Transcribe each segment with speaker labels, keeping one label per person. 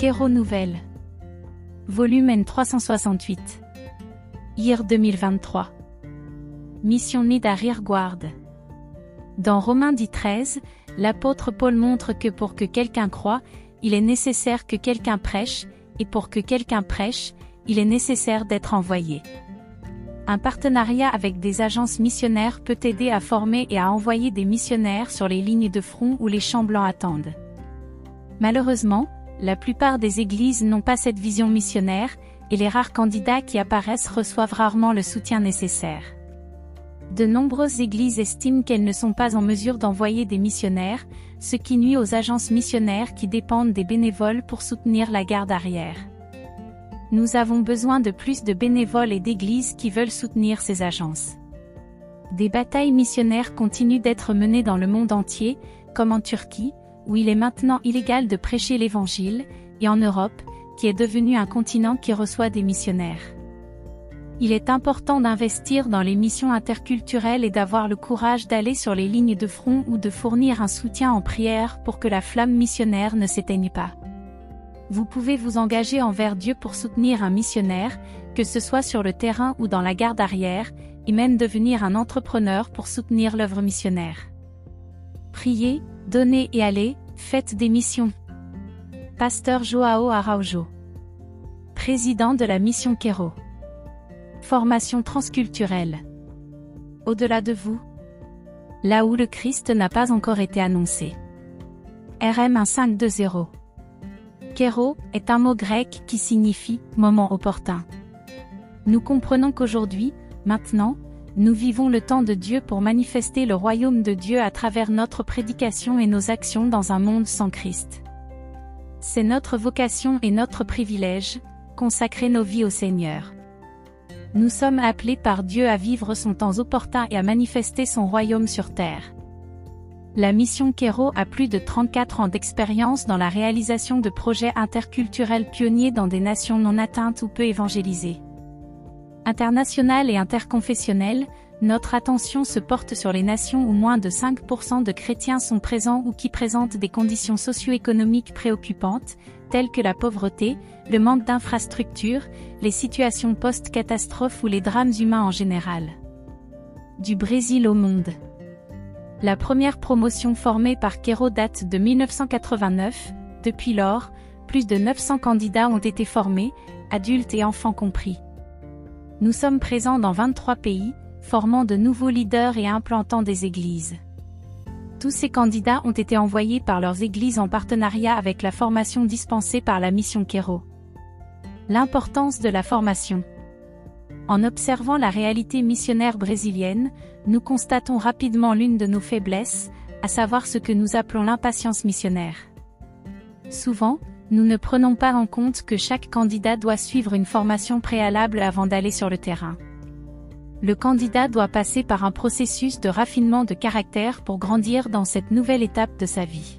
Speaker 1: Kero Nouvelle. Volume N368. Year 2023. Mission Nid à Dans Romains 10 13, l'apôtre Paul montre que pour que quelqu'un croie, il est nécessaire que quelqu'un prêche, et pour que quelqu'un prêche, il est nécessaire d'être envoyé. Un partenariat avec des agences missionnaires peut aider à former et à envoyer des missionnaires sur les lignes de front où les champs blancs attendent. Malheureusement, la plupart des églises n'ont pas cette vision missionnaire, et les rares candidats qui apparaissent reçoivent rarement le soutien nécessaire. De nombreuses églises estiment qu'elles ne sont pas en mesure d'envoyer des missionnaires, ce qui nuit aux agences missionnaires qui dépendent des bénévoles pour soutenir la garde arrière. Nous avons besoin de plus de bénévoles et d'églises qui veulent soutenir ces agences. Des batailles missionnaires continuent d'être menées dans le monde entier, comme en Turquie, où il est maintenant illégal de prêcher l'Évangile, et en Europe, qui est devenu un continent qui reçoit des missionnaires. Il est important d'investir dans les missions interculturelles et d'avoir le courage d'aller sur les lignes de front ou de fournir un soutien en prière pour que la flamme missionnaire ne s'éteigne pas. Vous pouvez vous engager envers Dieu pour soutenir un missionnaire, que ce soit sur le terrain ou dans la garde arrière, et même devenir un entrepreneur pour soutenir l'œuvre missionnaire. Priez, donnez et allez, faites des missions. Pasteur Joao Araujo. Président de la mission Quero. Formation transculturelle. Au-delà de vous. Là où le Christ n'a pas encore été annoncé. RM 1520. Kero est un mot grec qui signifie moment opportun. Nous comprenons qu'aujourd'hui, maintenant, nous vivons le temps de Dieu pour manifester le royaume de Dieu à travers notre prédication et nos actions dans un monde sans Christ. C'est notre vocation et notre privilège, consacrer nos vies au Seigneur. Nous sommes appelés par Dieu à vivre son temps opportun et à manifester son royaume sur terre. La mission Kero a plus de 34 ans d'expérience dans la réalisation de projets interculturels pionniers dans des nations non atteintes ou peu évangélisées. International et interconfessionnel, notre attention se porte sur les nations où moins de 5% de chrétiens sont présents ou qui présentent des conditions socio-économiques préoccupantes, telles que la pauvreté, le manque d'infrastructures, les situations post-catastrophes ou les drames humains en général. Du Brésil au monde. La première promotion formée par Kero date de 1989, depuis lors, plus de 900 candidats ont été formés, adultes et enfants compris. Nous sommes présents dans 23 pays, formant de nouveaux leaders et implantant des églises. Tous ces candidats ont été envoyés par leurs églises en partenariat avec la formation dispensée par la mission Kero. L'importance de la formation. En observant la réalité missionnaire brésilienne, nous constatons rapidement l'une de nos faiblesses, à savoir ce que nous appelons l'impatience missionnaire. Souvent, nous ne prenons pas en compte que chaque candidat doit suivre une formation préalable avant d'aller sur le terrain. Le candidat doit passer par un processus de raffinement de caractère pour grandir dans cette nouvelle étape de sa vie.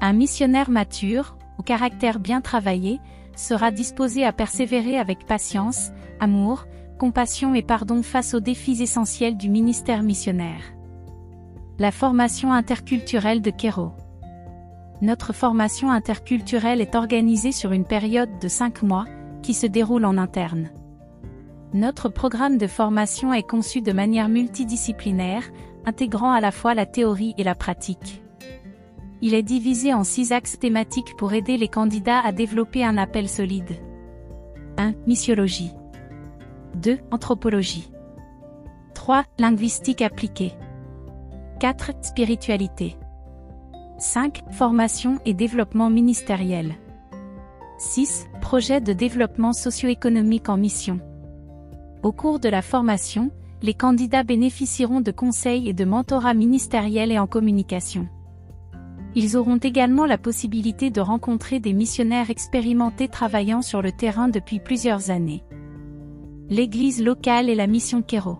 Speaker 1: Un missionnaire mature, au caractère bien travaillé, sera disposé à persévérer avec patience, amour, compassion et pardon face aux défis essentiels du ministère missionnaire. La formation interculturelle de Kero. Notre formation interculturelle est organisée sur une période de 5 mois, qui se déroule en interne. Notre programme de formation est conçu de manière multidisciplinaire, intégrant à la fois la théorie et la pratique. Il est divisé en six axes thématiques pour aider les candidats à développer un appel solide. 1. Missiologie. 2. Anthropologie. 3. Linguistique appliquée. 4. Spiritualité. 5. Formation et développement ministériel. 6. Projet de développement socio-économique en mission. Au cours de la formation, les candidats bénéficieront de conseils et de mentorat ministériel et en communication. Ils auront également la possibilité de rencontrer des missionnaires expérimentés travaillant sur le terrain depuis plusieurs années. L'Église locale et la mission Kero.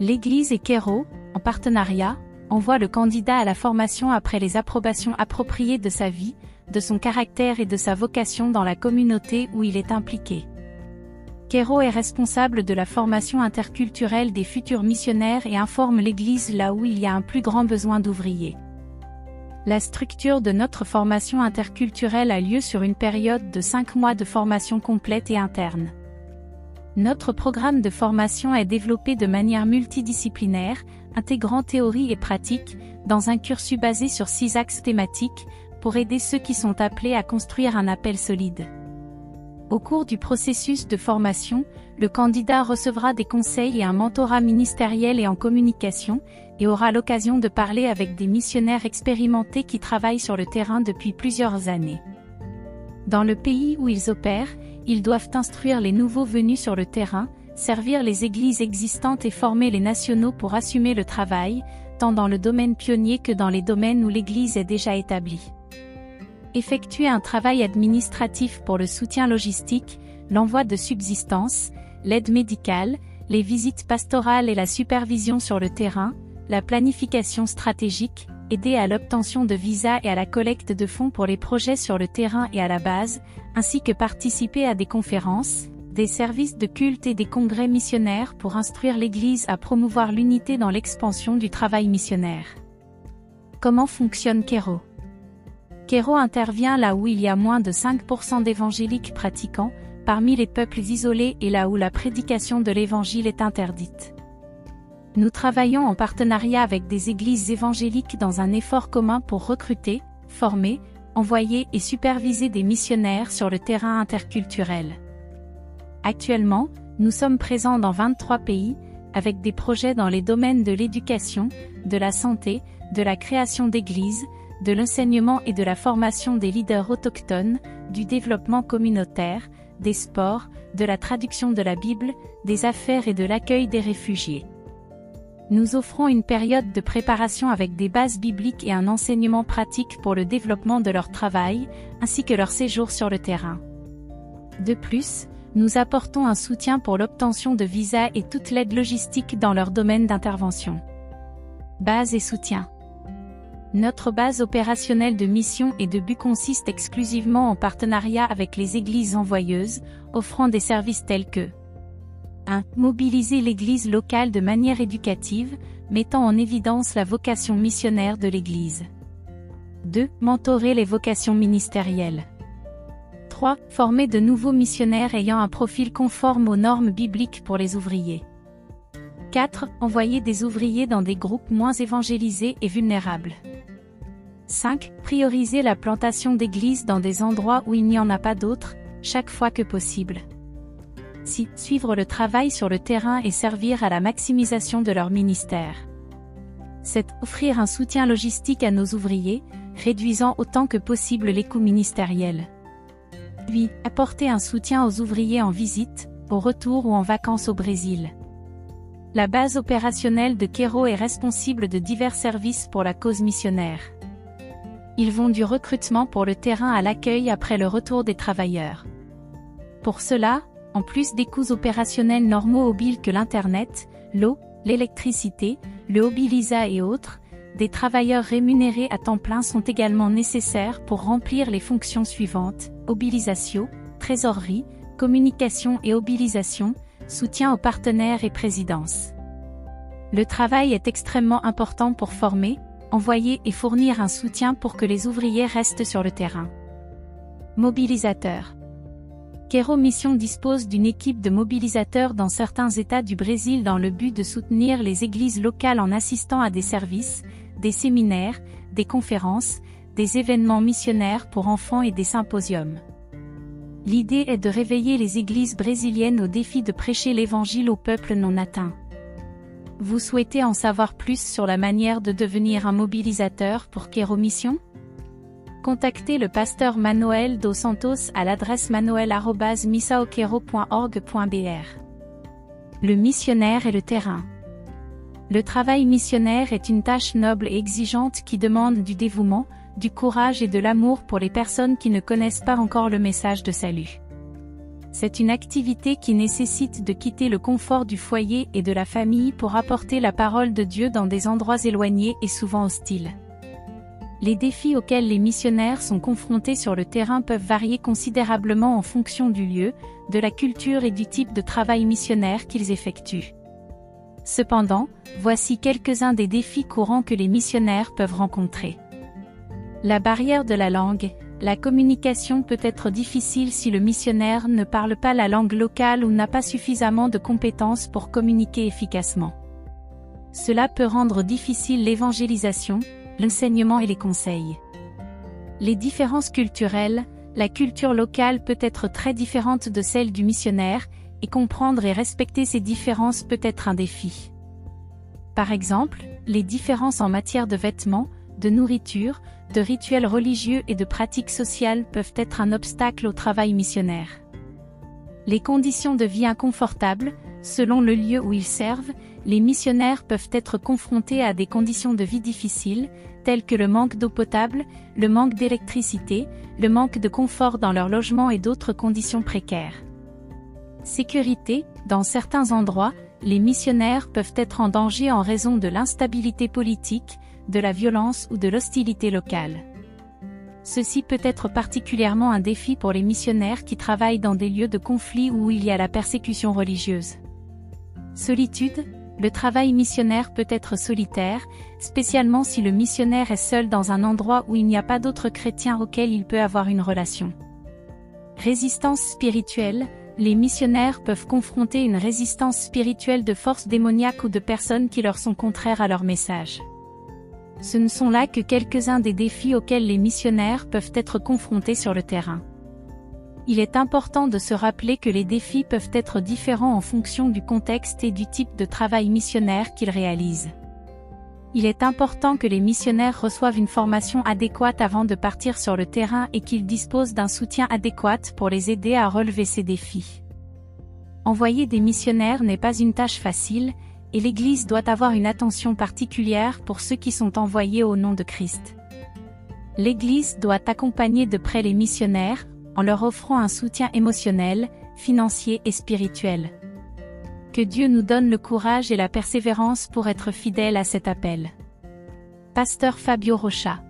Speaker 1: L'Église et Kero, en partenariat, envoie le candidat à la formation après les approbations appropriées de sa vie, de son caractère et de sa vocation dans la communauté où il est impliqué. Kero est responsable de la formation interculturelle des futurs missionnaires et informe l'Église là où il y a un plus grand besoin d'ouvriers. La structure de notre formation interculturelle a lieu sur une période de 5 mois de formation complète et interne. Notre programme de formation est développé de manière multidisciplinaire, intégrant théorie et pratique, dans un cursus basé sur six axes thématiques, pour aider ceux qui sont appelés à construire un appel solide. Au cours du processus de formation, le candidat recevra des conseils et un mentorat ministériel et en communication, et aura l'occasion de parler avec des missionnaires expérimentés qui travaillent sur le terrain depuis plusieurs années. Dans le pays où ils opèrent, ils doivent instruire les nouveaux venus sur le terrain, servir les églises existantes et former les nationaux pour assumer le travail, tant dans le domaine pionnier que dans les domaines où l'Église est déjà établie. Effectuer un travail administratif pour le soutien logistique, l'envoi de subsistance, l'aide médicale, les visites pastorales et la supervision sur le terrain, la planification stratégique, aider à l'obtention de visas et à la collecte de fonds pour les projets sur le terrain et à la base, ainsi que participer à des conférences, des services de culte et des congrès missionnaires pour instruire l'Église à promouvoir l'unité dans l'expansion du travail missionnaire. Comment fonctionne Kero? Kero intervient là où il y a moins de 5% d'évangéliques pratiquants, parmi les peuples isolés et là où la prédication de l'Évangile est interdite. Nous travaillons en partenariat avec des églises évangéliques dans un effort commun pour recruter, former, envoyer et superviser des missionnaires sur le terrain interculturel. Actuellement, nous sommes présents dans 23 pays, avec des projets dans les domaines de l'éducation, de la santé, de la création d'églises, de l'enseignement et de la formation des leaders autochtones, du développement communautaire, des sports, de la traduction de la Bible, des affaires et de l'accueil des réfugiés. Nous offrons une période de préparation avec des bases bibliques et un enseignement pratique pour le développement de leur travail, ainsi que leur séjour sur le terrain. De plus, nous apportons un soutien pour l'obtention de visas et toute l'aide logistique dans leur domaine d'intervention. Base et soutien. Notre base opérationnelle de mission et de but consiste exclusivement en partenariat avec les églises envoyeuses, offrant des services tels que 1. Mobiliser l'église locale de manière éducative, mettant en évidence la vocation missionnaire de l'église. 2. Mentorer les vocations ministérielles. 3. Former de nouveaux missionnaires ayant un profil conforme aux normes bibliques pour les ouvriers. 4. Envoyer des ouvriers dans des groupes moins évangélisés et vulnérables. 5. Prioriser la plantation d'églises dans des endroits où il n'y en a pas d'autres, chaque fois que possible. 6. Suivre le travail sur le terrain et servir à la maximisation de leur ministère. 7. Offrir un soutien logistique à nos ouvriers, réduisant autant que possible les coûts ministériels. 8. Apporter un soutien aux ouvriers en visite, au retour ou en vacances au Brésil. La base opérationnelle de Kero est responsable de divers services pour la cause missionnaire. Ils vont du recrutement pour le terrain à l'accueil après le retour des travailleurs. Pour cela, en plus des coûts opérationnels normaux au que l'Internet, l'eau, l'électricité, le Hobilisa et autres, des travailleurs rémunérés à temps plein sont également nécessaires pour remplir les fonctions suivantes, mobilisation, trésorerie, communication et mobilisation, soutien aux partenaires et présidence. Le travail est extrêmement important pour former, envoyer et fournir un soutien pour que les ouvriers restent sur le terrain. Mobilisateur. Kero Mission dispose d'une équipe de mobilisateurs dans certains États du Brésil dans le but de soutenir les églises locales en assistant à des services, des séminaires, des conférences, des événements missionnaires pour enfants et des symposiums. L'idée est de réveiller les églises brésiliennes au défi de prêcher l'évangile au peuple non atteint. Vous souhaitez en savoir plus sur la manière de devenir un mobilisateur pour Kero Mission? Contactez le pasteur Manuel dos Santos à l'adresse manuel.misaokero.org.br. Le missionnaire et le terrain. Le travail missionnaire est une tâche noble et exigeante qui demande du dévouement, du courage et de l'amour pour les personnes qui ne connaissent pas encore le message de salut. C'est une activité qui nécessite de quitter le confort du foyer et de la famille pour apporter la parole de Dieu dans des endroits éloignés et souvent hostiles. Les défis auxquels les missionnaires sont confrontés sur le terrain peuvent varier considérablement en fonction du lieu, de la culture et du type de travail missionnaire qu'ils effectuent. Cependant, voici quelques-uns des défis courants que les missionnaires peuvent rencontrer. La barrière de la langue, la communication peut être difficile si le missionnaire ne parle pas la langue locale ou n'a pas suffisamment de compétences pour communiquer efficacement. Cela peut rendre difficile l'évangélisation, l'enseignement et les conseils. Les différences culturelles, la culture locale peut être très différente de celle du missionnaire, et comprendre et respecter ces différences peut être un défi. Par exemple, les différences en matière de vêtements, de nourriture, de rituels religieux et de pratiques sociales peuvent être un obstacle au travail missionnaire. Les conditions de vie inconfortables, selon le lieu où ils servent, les missionnaires peuvent être confrontés à des conditions de vie difficiles, telles que le manque d'eau potable, le manque d'électricité, le manque de confort dans leur logement et d'autres conditions précaires. Sécurité, dans certains endroits, les missionnaires peuvent être en danger en raison de l'instabilité politique, de la violence ou de l'hostilité locale. Ceci peut être particulièrement un défi pour les missionnaires qui travaillent dans des lieux de conflit où il y a la persécution religieuse. Solitude, le travail missionnaire peut être solitaire, spécialement si le missionnaire est seul dans un endroit où il n'y a pas d'autres chrétiens auxquels il peut avoir une relation. Résistance spirituelle, les missionnaires peuvent confronter une résistance spirituelle de forces démoniaques ou de personnes qui leur sont contraires à leur message. Ce ne sont là que quelques-uns des défis auxquels les missionnaires peuvent être confrontés sur le terrain. Il est important de se rappeler que les défis peuvent être différents en fonction du contexte et du type de travail missionnaire qu'ils réalisent. Il est important que les missionnaires reçoivent une formation adéquate avant de partir sur le terrain et qu'ils disposent d'un soutien adéquat pour les aider à relever ces défis. Envoyer des missionnaires n'est pas une tâche facile, et l'Église doit avoir une attention particulière pour ceux qui sont envoyés au nom de Christ. L'Église doit accompagner de près les missionnaires, en leur offrant un soutien émotionnel, financier et spirituel. Que Dieu nous donne le courage et la persévérance pour être fidèles à cet appel. Pasteur Fabio Rocha,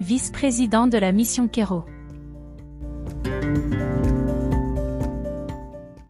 Speaker 1: vice-président de la mission Kero.